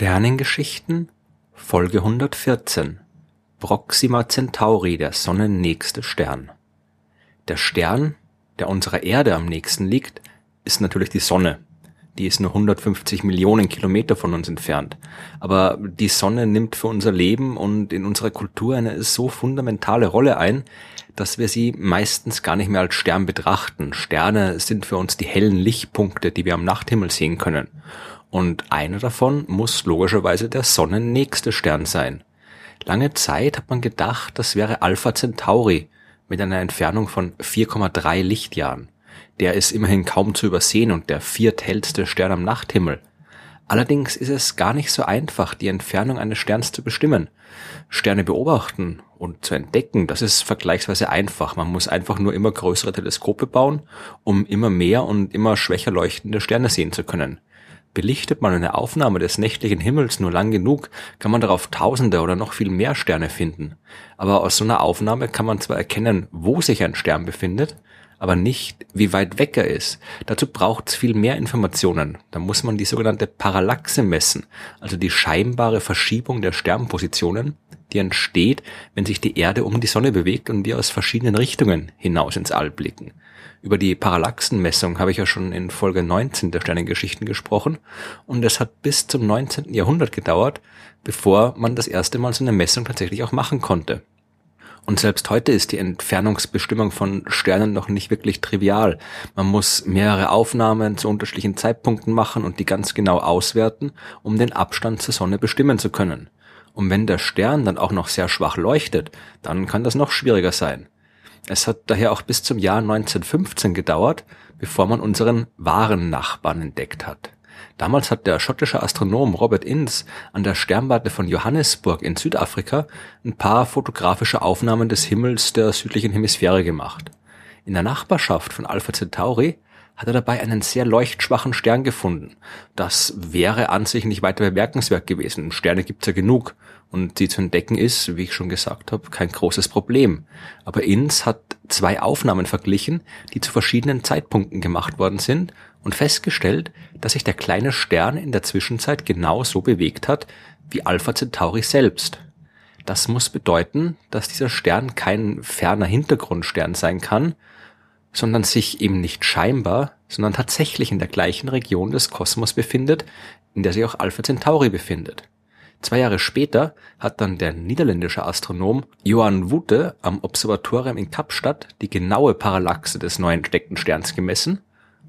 Sternengeschichten Folge 114 Proxima Centauri, der sonnennächste Stern. Der Stern, der unserer Erde am nächsten liegt, ist natürlich die Sonne. Die ist nur 150 Millionen Kilometer von uns entfernt. Aber die Sonne nimmt für unser Leben und in unserer Kultur eine so fundamentale Rolle ein, dass wir sie meistens gar nicht mehr als Stern betrachten. Sterne sind für uns die hellen Lichtpunkte, die wir am Nachthimmel sehen können. Und einer davon muss logischerweise der sonnennächste Stern sein. Lange Zeit hat man gedacht, das wäre Alpha Centauri mit einer Entfernung von 4,3 Lichtjahren. Der ist immerhin kaum zu übersehen und der vierthellste Stern am Nachthimmel. Allerdings ist es gar nicht so einfach, die Entfernung eines Sterns zu bestimmen. Sterne beobachten und zu entdecken, das ist vergleichsweise einfach. Man muss einfach nur immer größere Teleskope bauen, um immer mehr und immer schwächer leuchtende Sterne sehen zu können. Belichtet man eine Aufnahme des nächtlichen Himmels nur lang genug, kann man darauf Tausende oder noch viel mehr Sterne finden. Aber aus so einer Aufnahme kann man zwar erkennen, wo sich ein Stern befindet, aber nicht, wie weit weg er ist. Dazu braucht es viel mehr Informationen. Da muss man die sogenannte Parallaxe messen, also die scheinbare Verschiebung der Sternpositionen, die entsteht, wenn sich die Erde um die Sonne bewegt und wir aus verschiedenen Richtungen hinaus ins All blicken. Über die Parallaxenmessung habe ich ja schon in Folge 19 der Sternengeschichten gesprochen und es hat bis zum 19. Jahrhundert gedauert, bevor man das erste Mal so eine Messung tatsächlich auch machen konnte. Und selbst heute ist die Entfernungsbestimmung von Sternen noch nicht wirklich trivial. Man muss mehrere Aufnahmen zu unterschiedlichen Zeitpunkten machen und die ganz genau auswerten, um den Abstand zur Sonne bestimmen zu können. Und wenn der Stern dann auch noch sehr schwach leuchtet, dann kann das noch schwieriger sein. Es hat daher auch bis zum Jahr 1915 gedauert, bevor man unseren wahren Nachbarn entdeckt hat. Damals hat der schottische Astronom Robert Innes an der Sternwarte von Johannesburg in Südafrika ein paar fotografische Aufnahmen des Himmels der südlichen Hemisphäre gemacht. In der Nachbarschaft von Alpha Centauri hat er dabei einen sehr leuchtschwachen Stern gefunden. Das wäre an sich nicht weiter bemerkenswert gewesen. Sterne gibt's ja genug. Und die zu entdecken ist, wie ich schon gesagt habe, kein großes Problem. Aber Inns hat zwei Aufnahmen verglichen, die zu verschiedenen Zeitpunkten gemacht worden sind und festgestellt, dass sich der kleine Stern in der Zwischenzeit genau so bewegt hat wie Alpha Centauri selbst. Das muss bedeuten, dass dieser Stern kein ferner Hintergrundstern sein kann, sondern sich eben nicht scheinbar, sondern tatsächlich in der gleichen Region des Kosmos befindet, in der sich auch Alpha Centauri befindet. Zwei Jahre später hat dann der niederländische Astronom Johan Wute am Observatorium in Kapstadt die genaue Parallaxe des neu entdeckten Sterns gemessen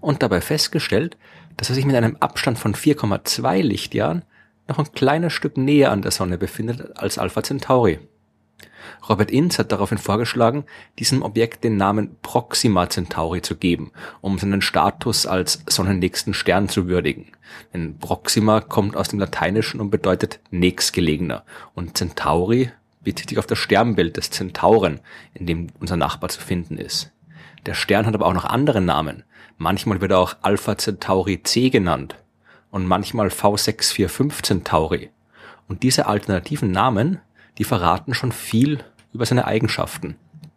und dabei festgestellt, dass er sich mit einem Abstand von 4,2 Lichtjahren noch ein kleines Stück näher an der Sonne befindet als Alpha Centauri. Robert Innes hat daraufhin vorgeschlagen, diesem Objekt den Namen Proxima Centauri zu geben, um seinen Status als sonnennächsten Stern zu würdigen. Denn Proxima kommt aus dem Lateinischen und bedeutet nächstgelegener und Centauri bezieht sich auf das Sternbild des Zentauren, in dem unser Nachbar zu finden ist. Der Stern hat aber auch noch andere Namen. Manchmal wird er auch Alpha Centauri C genannt und manchmal V645 Centauri. Und diese alternativen Namen die verraten schon viel über seine Eigenschaften.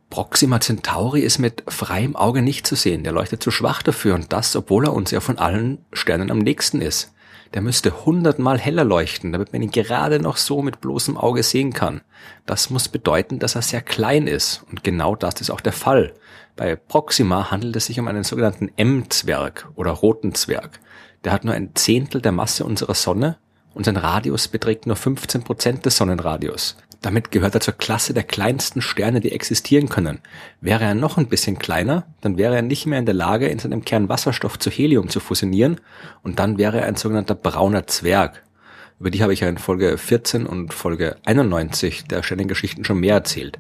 Proxima Centauri ist mit freiem Auge nicht zu sehen, der leuchtet zu schwach dafür und das, obwohl er uns ja von allen Sternen am nächsten ist. Der müsste hundertmal heller leuchten, damit man ihn gerade noch so mit bloßem Auge sehen kann. Das muss bedeuten, dass er sehr klein ist und genau das ist auch der Fall. Bei Proxima handelt es sich um einen sogenannten M-Zwerg oder roten Zwerg. Der hat nur ein Zehntel der Masse unserer Sonne und sein Radius beträgt nur 15 Prozent des Sonnenradius. Damit gehört er zur Klasse der kleinsten Sterne, die existieren können. Wäre er noch ein bisschen kleiner, dann wäre er nicht mehr in der Lage, in seinem Kern Wasserstoff zu Helium zu fusionieren und dann wäre er ein sogenannter brauner Zwerg. Über die habe ich ja in Folge 14 und Folge 91 der Sternengeschichten schon mehr erzählt.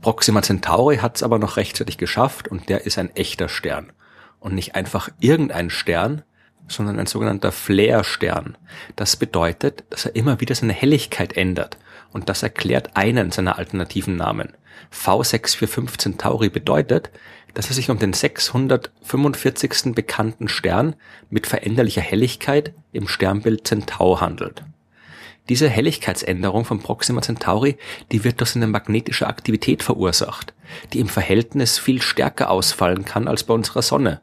Proxima Centauri hat es aber noch rechtzeitig geschafft und der ist ein echter Stern. Und nicht einfach irgendein Stern, sondern ein sogenannter Flare-Stern. Das bedeutet, dass er immer wieder seine Helligkeit ändert und das erklärt einen seiner alternativen Namen. V645 Centauri bedeutet, dass es sich um den 645. bekannten Stern mit veränderlicher Helligkeit im Sternbild Centaur handelt. Diese Helligkeitsänderung von Proxima Centauri, die wird durch seine magnetische Aktivität verursacht, die im Verhältnis viel stärker ausfallen kann als bei unserer Sonne.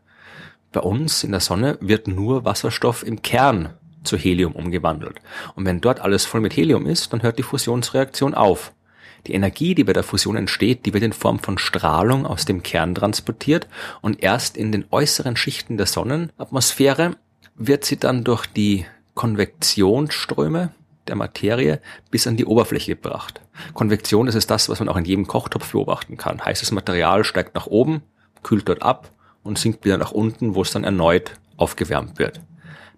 Bei uns in der Sonne wird nur Wasserstoff im Kern zu Helium umgewandelt. Und wenn dort alles voll mit Helium ist, dann hört die Fusionsreaktion auf. Die Energie, die bei der Fusion entsteht, die wird in Form von Strahlung aus dem Kern transportiert und erst in den äußeren Schichten der Sonnenatmosphäre wird sie dann durch die Konvektionsströme der Materie bis an die Oberfläche gebracht. Konvektion, das ist das, was man auch in jedem Kochtopf beobachten kann. Heißes Material steigt nach oben, kühlt dort ab und sinkt wieder nach unten, wo es dann erneut aufgewärmt wird.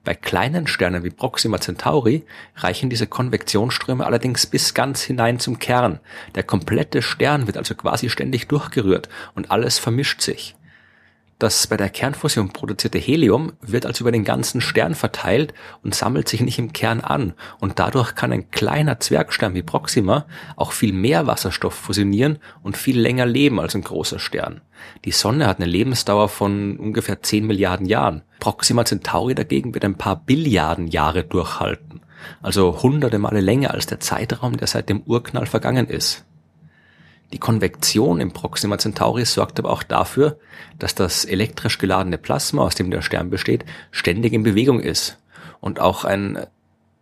Bei kleinen Sternen wie Proxima Centauri reichen diese Konvektionsströme allerdings bis ganz hinein zum Kern. Der komplette Stern wird also quasi ständig durchgerührt und alles vermischt sich. Das bei der Kernfusion produzierte Helium wird also über den ganzen Stern verteilt und sammelt sich nicht im Kern an und dadurch kann ein kleiner Zwergstern wie Proxima auch viel mehr Wasserstoff fusionieren und viel länger leben als ein großer Stern. Die Sonne hat eine Lebensdauer von ungefähr 10 Milliarden Jahren. Proxima Centauri dagegen wird ein paar Billiarden Jahre durchhalten, also hunderte Male länger als der Zeitraum, der seit dem Urknall vergangen ist. Die Konvektion im Proxima Centauri sorgt aber auch dafür, dass das elektrisch geladene Plasma, aus dem der Stern besteht, ständig in Bewegung ist und auch ein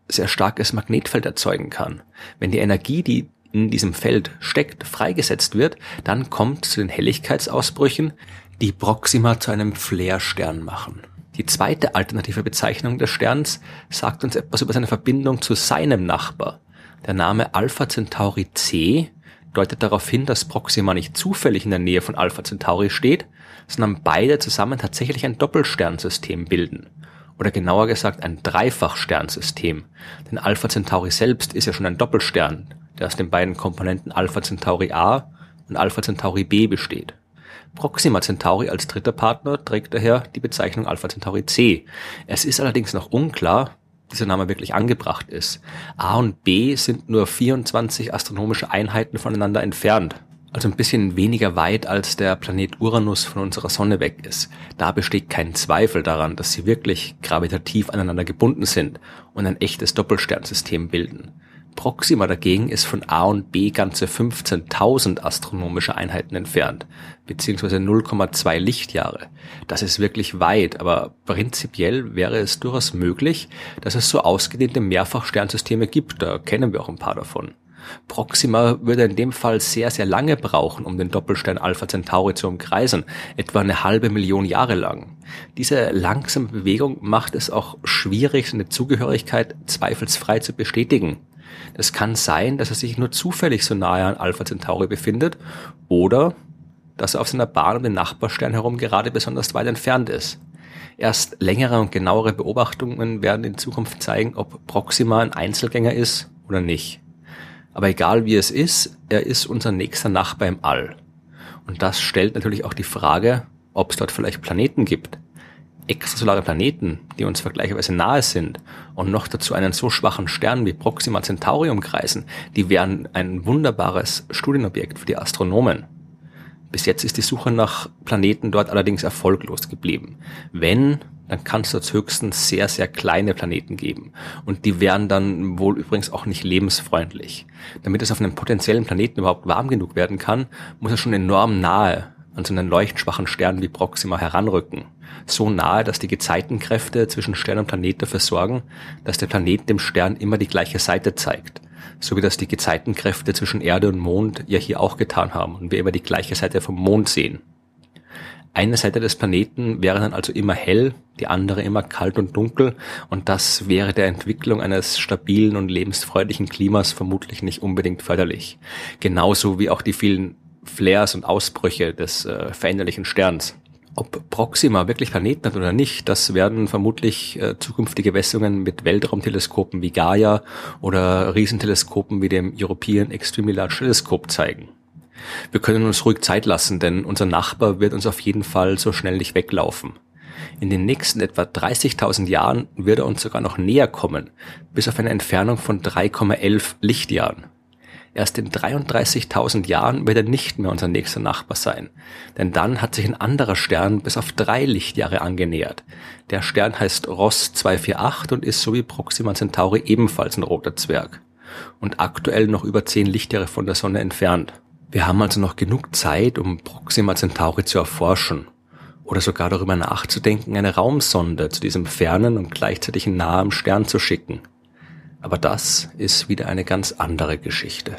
sehr starkes Magnetfeld erzeugen kann. Wenn die Energie, die in diesem Feld steckt, freigesetzt wird, dann kommt zu den Helligkeitsausbrüchen, die Proxima zu einem Flare-Stern machen. Die zweite alternative Bezeichnung des Sterns sagt uns etwas über seine Verbindung zu seinem Nachbar. Der Name Alpha Centauri C deutet darauf hin, dass Proxima nicht zufällig in der Nähe von Alpha Centauri steht, sondern beide zusammen tatsächlich ein Doppelsternsystem bilden. Oder genauer gesagt ein Dreifachsternsystem. Denn Alpha Centauri selbst ist ja schon ein Doppelstern, der aus den beiden Komponenten Alpha Centauri A und Alpha Centauri B besteht. Proxima Centauri als dritter Partner trägt daher die Bezeichnung Alpha Centauri C. Es ist allerdings noch unklar, dieser Name wirklich angebracht ist. A und B sind nur 24 astronomische Einheiten voneinander entfernt. Also ein bisschen weniger weit als der Planet Uranus von unserer Sonne weg ist. Da besteht kein Zweifel daran, dass sie wirklich gravitativ aneinander gebunden sind und ein echtes Doppelsternsystem bilden. Proxima dagegen ist von A und B ganze 15.000 astronomische Einheiten entfernt, beziehungsweise 0,2 Lichtjahre. Das ist wirklich weit, aber prinzipiell wäre es durchaus möglich, dass es so ausgedehnte Mehrfachsternsysteme gibt, da kennen wir auch ein paar davon. Proxima würde in dem Fall sehr, sehr lange brauchen, um den Doppelstern Alpha Centauri zu umkreisen, etwa eine halbe Million Jahre lang. Diese langsame Bewegung macht es auch schwierig, seine Zugehörigkeit zweifelsfrei zu bestätigen. Es kann sein, dass er sich nur zufällig so nahe an Alpha Centauri befindet oder dass er auf seiner Bahn um den Nachbarstern herum gerade besonders weit entfernt ist. Erst längere und genauere Beobachtungen werden in Zukunft zeigen, ob Proxima ein Einzelgänger ist oder nicht. Aber egal wie es ist, er ist unser nächster Nachbar im All. Und das stellt natürlich auch die Frage, ob es dort vielleicht Planeten gibt, extrasolare Planeten, die uns vergleichsweise nahe sind und noch dazu einen so schwachen Stern wie Proxima Centauri umkreisen, die wären ein wunderbares Studienobjekt für die Astronomen. Bis jetzt ist die Suche nach Planeten dort allerdings erfolglos geblieben. Wenn, dann kann es dort höchstens sehr, sehr kleine Planeten geben. Und die wären dann wohl übrigens auch nicht lebensfreundlich. Damit es auf einem potenziellen Planeten überhaupt warm genug werden kann, muss er schon enorm nahe an so einen leuchtschwachen Stern wie Proxima heranrücken so nahe, dass die Gezeitenkräfte zwischen Stern und Planet dafür sorgen, dass der Planet dem Stern immer die gleiche Seite zeigt. So wie das die Gezeitenkräfte zwischen Erde und Mond ja hier auch getan haben und wir immer die gleiche Seite vom Mond sehen. Eine Seite des Planeten wäre dann also immer hell, die andere immer kalt und dunkel und das wäre der Entwicklung eines stabilen und lebensfreundlichen Klimas vermutlich nicht unbedingt förderlich. Genauso wie auch die vielen Flares und Ausbrüche des äh, veränderlichen Sterns. Ob Proxima wirklich Planeten hat oder nicht, das werden vermutlich äh, zukünftige Messungen mit Weltraumteleskopen wie Gaia oder Riesenteleskopen wie dem European Extremely Large Telescope zeigen. Wir können uns ruhig Zeit lassen, denn unser Nachbar wird uns auf jeden Fall so schnell nicht weglaufen. In den nächsten etwa 30.000 Jahren wird er uns sogar noch näher kommen, bis auf eine Entfernung von 3,11 Lichtjahren. Erst in 33.000 Jahren wird er nicht mehr unser nächster Nachbar sein. Denn dann hat sich ein anderer Stern bis auf drei Lichtjahre angenähert. Der Stern heißt Ross 248 und ist so wie Proxima Centauri ebenfalls ein roter Zwerg. Und aktuell noch über zehn Lichtjahre von der Sonne entfernt. Wir haben also noch genug Zeit, um Proxima Centauri zu erforschen. oder sogar darüber nachzudenken, eine Raumsonde zu diesem fernen und gleichzeitig nahen Stern zu schicken. Aber das ist wieder eine ganz andere Geschichte.